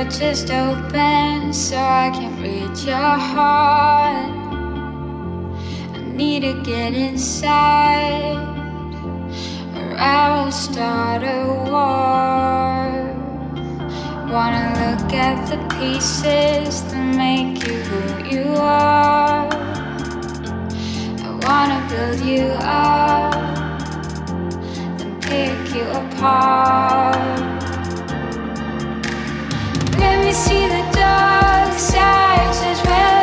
Your chest open so I can read your heart. I need to get inside, or I will start a war. Wanna look at the pieces that make you who you are. I wanna build you up, then pick you apart. Let me see the dark sides as well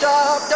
Something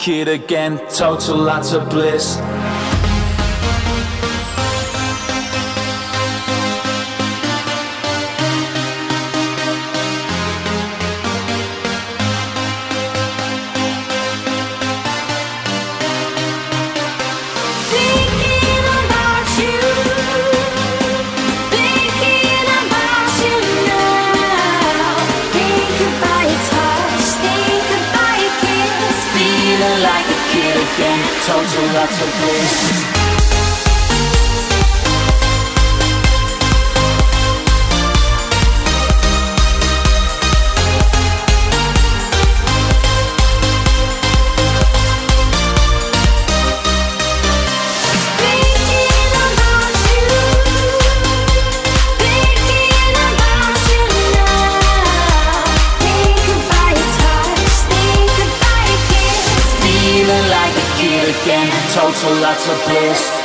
kid again, total lots of bliss. like a kid again, total lots of bliss. total utter bliss.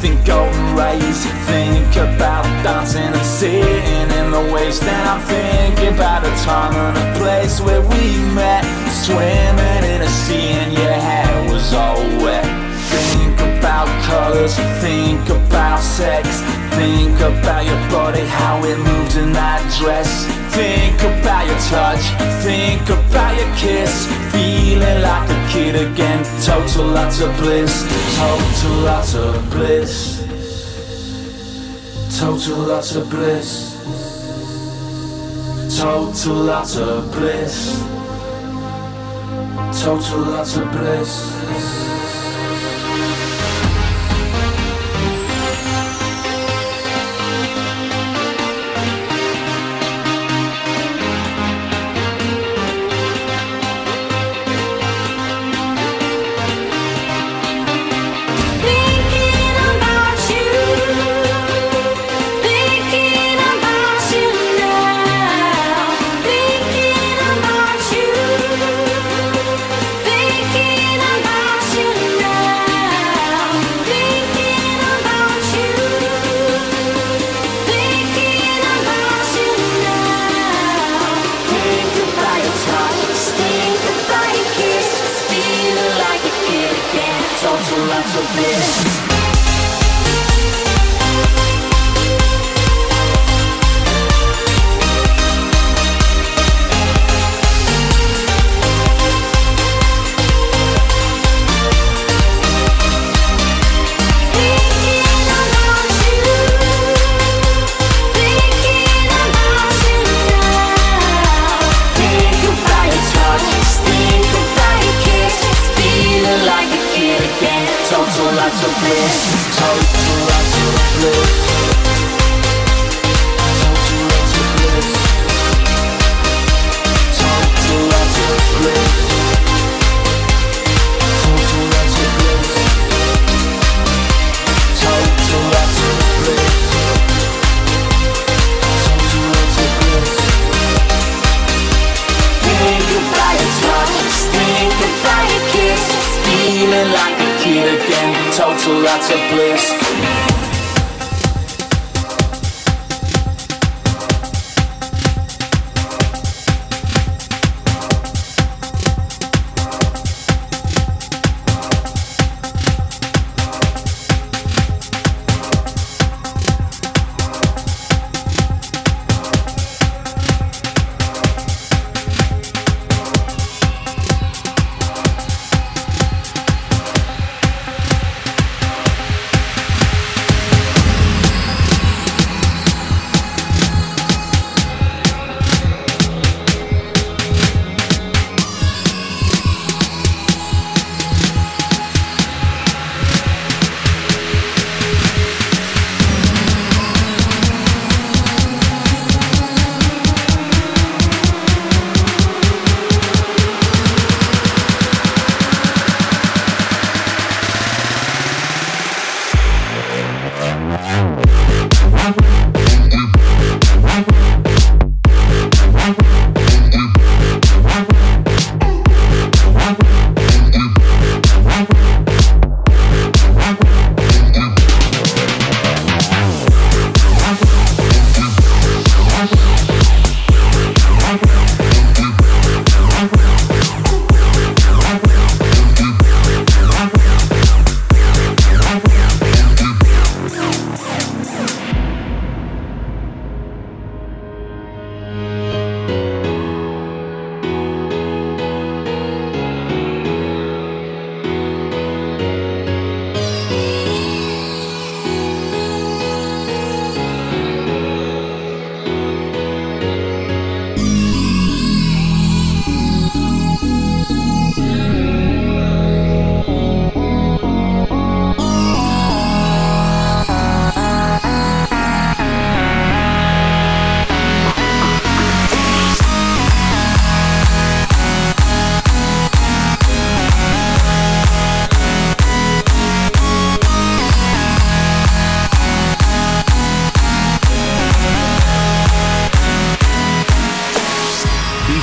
think golden rays Think about dancing and sitting in the waves. Then I'm thinking about and a place where we met. Swimming in a sea and your hair was all wet. Think about colors, think about sex. Think about your body, how it moved in that dress. Think about your touch, think about your kiss. Feeling like a kid again, total lots of bliss, total lots of bliss. Total lots of bliss. Total of bliss. Total of bliss.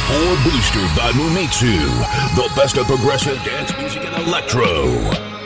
Before boosted by Mumitsu, the best of progressive dance music and electro.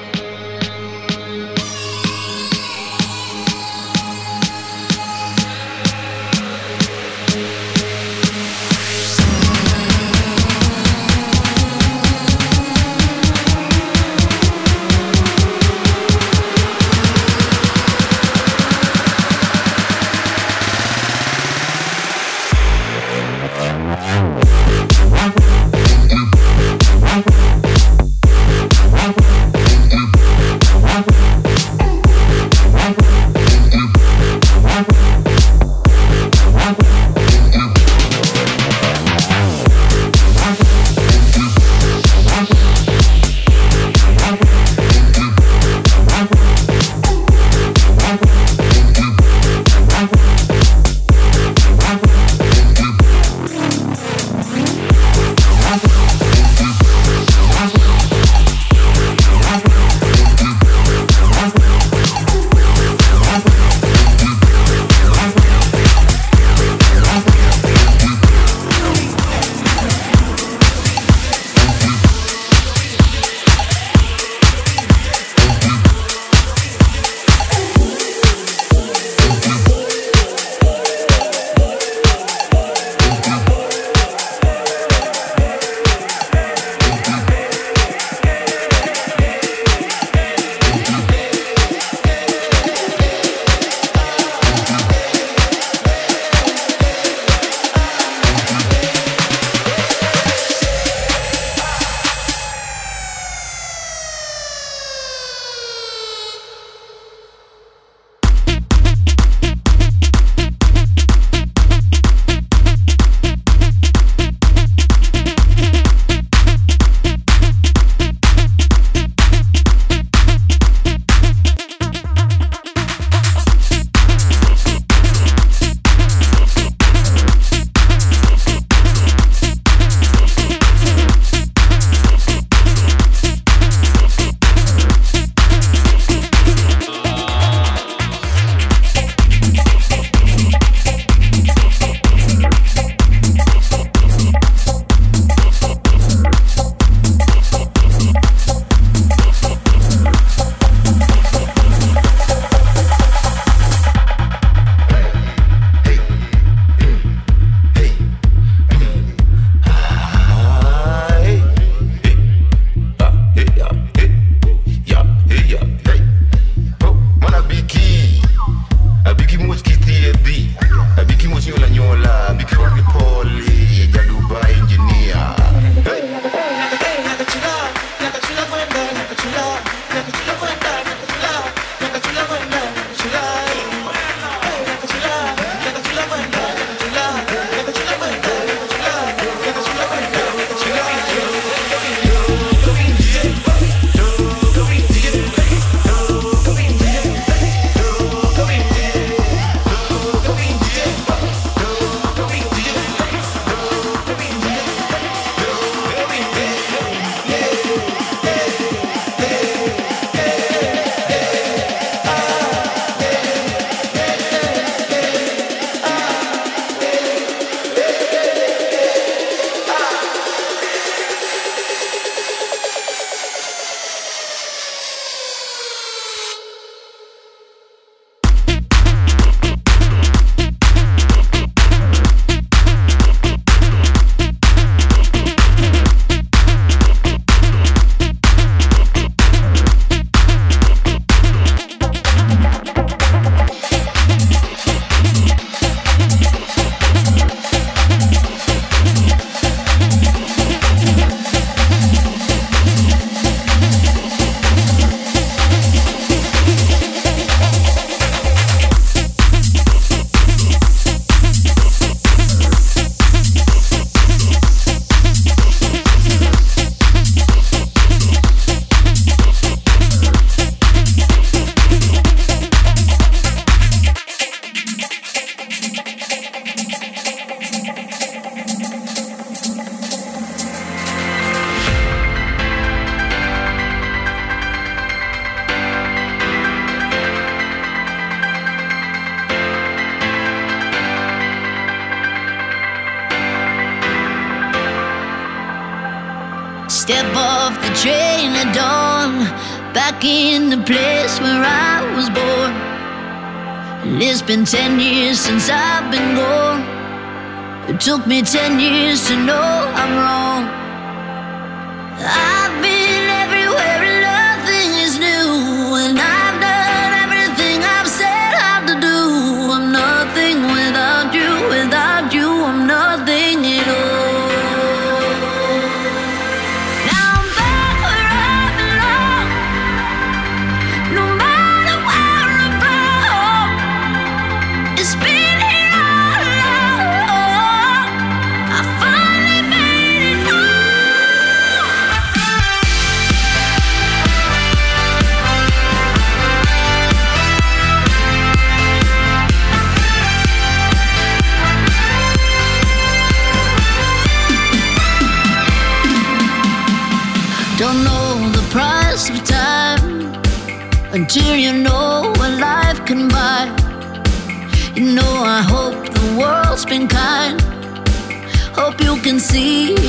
Took me ten years to know I'm wrong. See